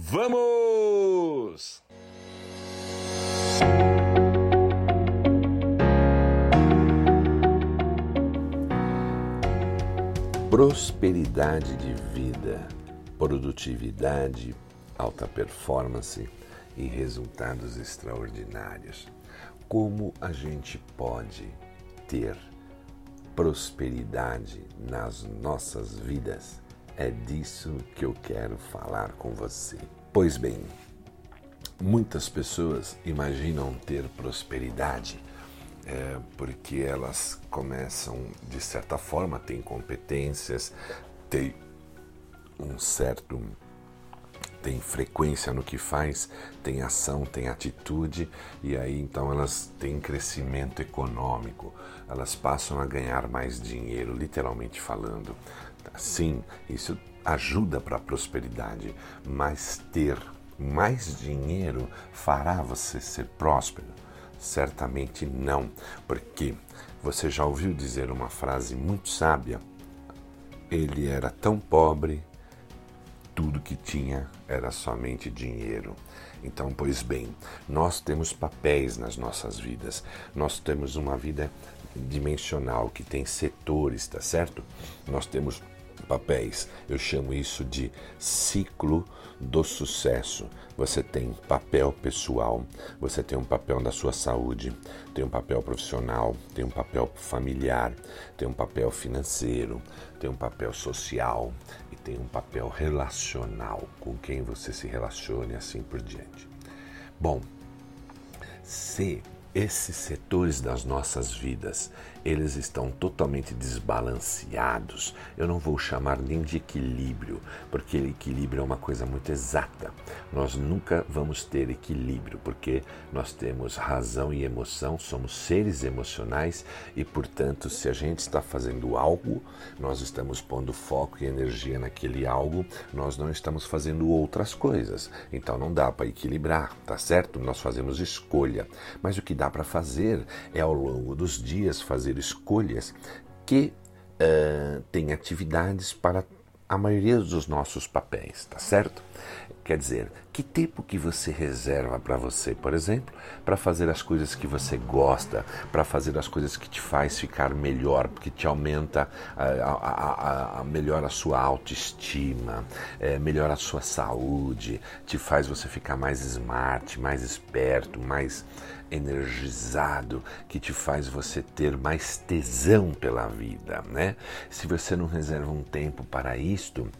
Vamos! Prosperidade de vida, produtividade, alta performance e resultados extraordinários. Como a gente pode ter prosperidade nas nossas vidas? É disso que eu quero falar com você. Pois bem, muitas pessoas imaginam ter prosperidade é, porque elas começam, de certa forma, têm competências, têm um certo tem frequência no que faz, tem ação, tem atitude, e aí então elas têm crescimento econômico, elas passam a ganhar mais dinheiro, literalmente falando. Sim, isso ajuda para a prosperidade, mas ter mais dinheiro fará você ser próspero? Certamente não, porque você já ouviu dizer uma frase muito sábia? Ele era tão pobre tudo que tinha era somente dinheiro. Então, pois bem, nós temos papéis nas nossas vidas. Nós temos uma vida dimensional que tem setores, tá certo? Nós temos papéis. Eu chamo isso de ciclo do sucesso. Você tem papel pessoal, você tem um papel da sua saúde, tem um papel profissional, tem um papel familiar, tem um papel financeiro, tem um papel social e tem um papel relacional com quem você se relaciona e assim por diante. Bom, se esses setores das nossas vidas, eles estão totalmente desbalanceados. Eu não vou chamar nem de equilíbrio, porque equilíbrio é uma coisa muito exata. Nós nunca vamos ter equilíbrio, porque nós temos razão e emoção, somos seres emocionais e, portanto, se a gente está fazendo algo, nós estamos pondo foco e energia naquele algo, nós não estamos fazendo outras coisas. Então não dá para equilibrar, tá certo? Nós fazemos escolha. Mas o que dá para fazer é ao longo dos dias fazer escolhas que uh, têm atividades para a maioria dos nossos papéis, tá certo? Quer dizer, que tempo que você reserva para você, por exemplo, para fazer as coisas que você gosta, para fazer as coisas que te faz ficar melhor, que te aumenta, a, a, a, a melhora a sua autoestima, é, melhora a sua saúde, te faz você ficar mais smart, mais esperto, mais energizado, que te faz você ter mais tesão pela vida, né? Se você não reserva um tempo para isto,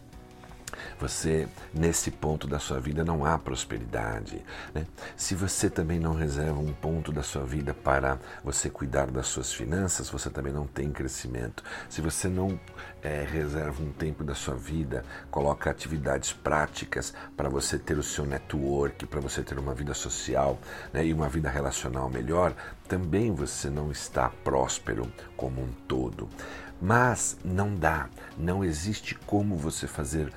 você, nesse ponto da sua vida, não há prosperidade. Né? Se você também não reserva um ponto da sua vida para você cuidar das suas finanças, você também não tem crescimento. Se você não é, reserva um tempo da sua vida, coloca atividades práticas para você ter o seu network, para você ter uma vida social né, e uma vida relacional melhor, também você não está próspero como um todo. Mas não dá, não existe como você fazer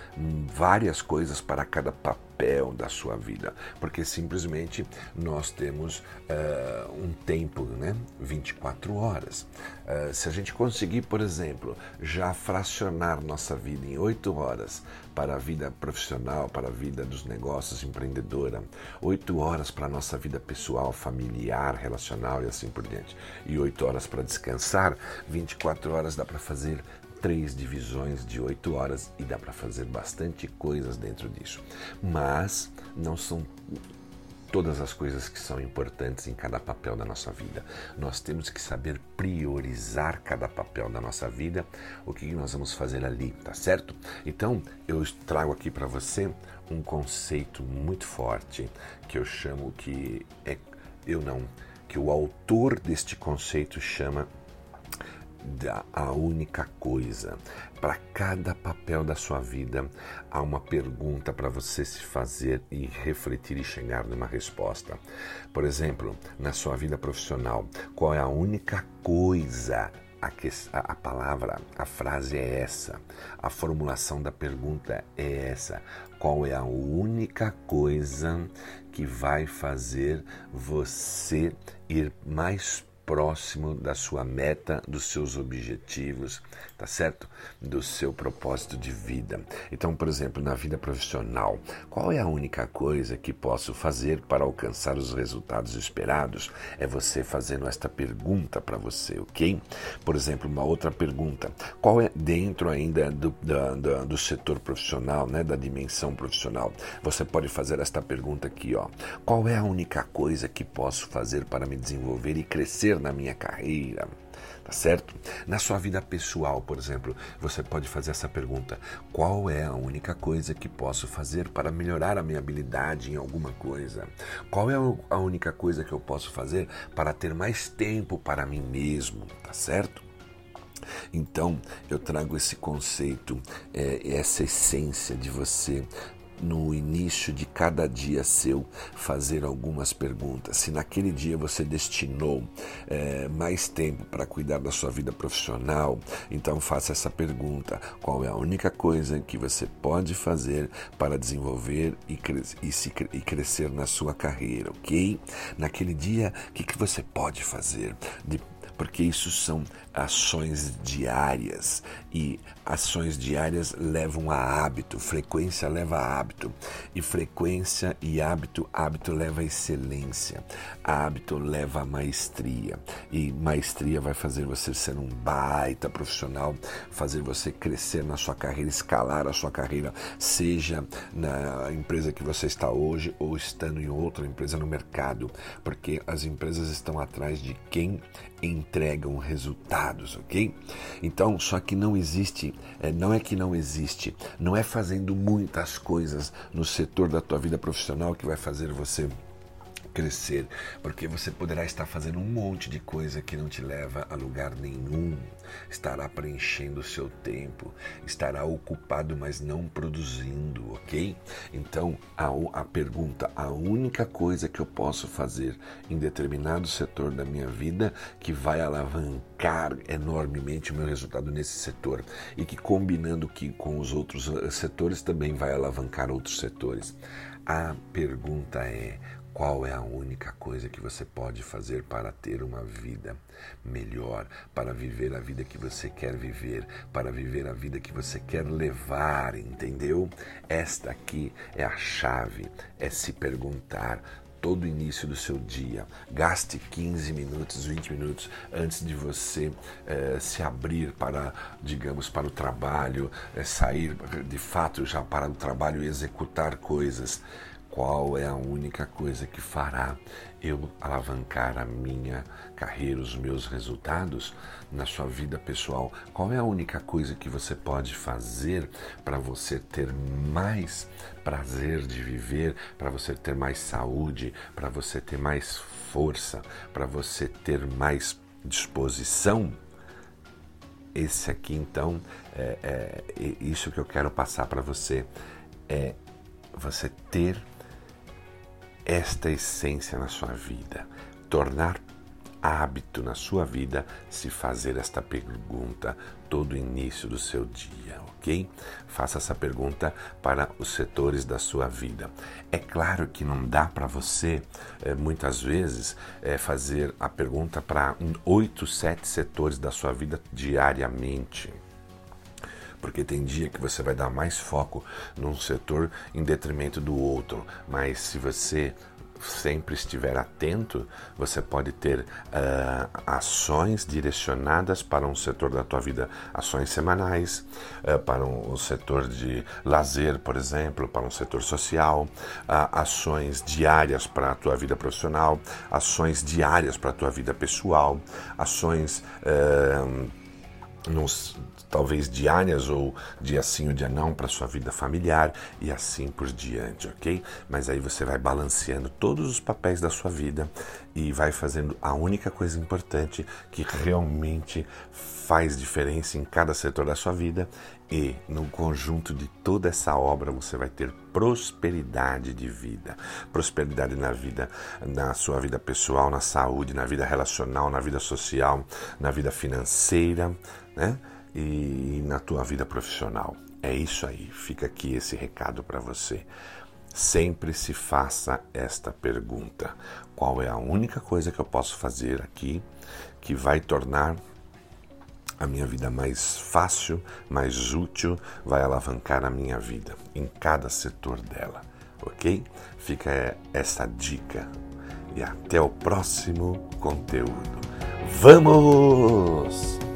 várias coisas para cada papel da sua vida, porque simplesmente nós temos uh, um tempo, né? 24 horas. Uh, se a gente conseguir, por exemplo, já fracionar nossa vida em 8 horas para a vida profissional, para a vida dos negócios empreendedora, 8 horas para a nossa vida pessoal, familiar, relacional e assim por diante, e 8 horas para descansar, 24 horas dá para fazer três divisões de oito horas e dá para fazer bastante coisas dentro disso. Mas não são todas as coisas que são importantes em cada papel da nossa vida. Nós temos que saber priorizar cada papel da nossa vida, o que nós vamos fazer ali, tá certo? Então, eu trago aqui para você um conceito muito forte que eu chamo que é eu não, que o autor deste conceito chama a única coisa. Para cada papel da sua vida, há uma pergunta para você se fazer e refletir e chegar numa resposta. Por exemplo, na sua vida profissional, qual é a única coisa a, que, a, palavra, a frase é essa, a formulação da pergunta é essa. Qual é a única coisa que vai fazer você ir mais próximo da sua meta, dos seus objetivos, tá certo? Do seu propósito de vida. Então, por exemplo, na vida profissional, qual é a única coisa que posso fazer para alcançar os resultados esperados? É você fazendo esta pergunta para você, ok? Por exemplo, uma outra pergunta: qual é dentro ainda do, do setor profissional, né, da dimensão profissional? Você pode fazer esta pergunta aqui, ó. Qual é a única coisa que posso fazer para me desenvolver e crescer na minha carreira? Tá certo? Na sua vida pessoal, por exemplo, você pode fazer essa pergunta: qual é a única coisa que posso fazer para melhorar a minha habilidade em alguma coisa? Qual é a única coisa que eu posso fazer para ter mais tempo para mim mesmo? Tá certo? Então, eu trago esse conceito, é, essa essência de você no início de cada dia seu fazer algumas perguntas. Se naquele dia você destinou é, mais tempo para cuidar da sua vida profissional, então faça essa pergunta: qual é a única coisa que você pode fazer para desenvolver e, cre e, se, e crescer na sua carreira, ok? Naquele dia, o que, que você pode fazer? De porque isso são ações diárias. E ações diárias levam a hábito, frequência leva a hábito. E frequência e hábito, hábito leva a excelência, hábito leva a maestria. E maestria vai fazer você ser um baita profissional, fazer você crescer na sua carreira, escalar a sua carreira, seja na empresa que você está hoje ou estando em outra empresa no mercado, porque as empresas estão atrás de quem entregam resultados, ok? Então, só que não existe, é, não é que não existe, não é fazendo muitas coisas no setor da tua vida profissional que vai fazer você crescer, porque você poderá estar fazendo um monte de coisa que não te leva a lugar nenhum, estará preenchendo o seu tempo, estará ocupado, mas não produzindo, ok? Então, a, a pergunta, a única coisa que eu posso fazer em determinado setor da minha vida que vai alavancar enormemente o meu resultado nesse setor e que combinando que com os outros eh, setores também vai alavancar outros setores. A pergunta é: qual é a única coisa que você pode fazer para ter uma vida melhor, para viver a vida que você quer viver, para viver a vida que você quer levar, entendeu? Esta aqui é a chave, é se perguntar todo início do seu dia. Gaste 15 minutos, 20 minutos antes de você eh, se abrir para, digamos, para o trabalho, eh, sair de fato já para o trabalho e executar coisas qual é a única coisa que fará eu alavancar a minha carreira, os meus resultados na sua vida pessoal? Qual é a única coisa que você pode fazer para você ter mais prazer de viver, para você ter mais saúde, para você ter mais força, para você ter mais disposição? Esse aqui, então, é, é, é isso que eu quero passar para você. É você ter esta essência na sua vida, tornar hábito na sua vida se fazer esta pergunta todo início do seu dia, ok? Faça essa pergunta para os setores da sua vida. É claro que não dá para você, é, muitas vezes, é, fazer a pergunta para oito, sete setores da sua vida diariamente porque tem dia que você vai dar mais foco num setor em detrimento do outro, mas se você sempre estiver atento, você pode ter uh, ações direcionadas para um setor da tua vida, ações semanais, uh, para um, um, setor de lazer, por exemplo, para um setor social, uh, ações diárias para a tua vida profissional, ações diárias para a tua vida pessoal, ações nos, talvez diárias ou dia sim ou dia não para sua vida familiar e assim por diante, ok? Mas aí você vai balanceando todos os papéis da sua vida e vai fazendo a única coisa importante que realmente faz diferença em cada setor da sua vida e no conjunto de toda essa obra você vai ter prosperidade de vida, prosperidade na vida, na sua vida pessoal, na saúde, na vida relacional, na vida social, na vida financeira, né? E na tua vida profissional. É isso aí. Fica aqui esse recado para você. sempre se faça esta pergunta: qual é a única coisa que eu posso fazer aqui que vai tornar a minha vida mais fácil, mais útil, vai alavancar a minha vida em cada setor dela, ok? Fica essa dica e até o próximo conteúdo. Vamos!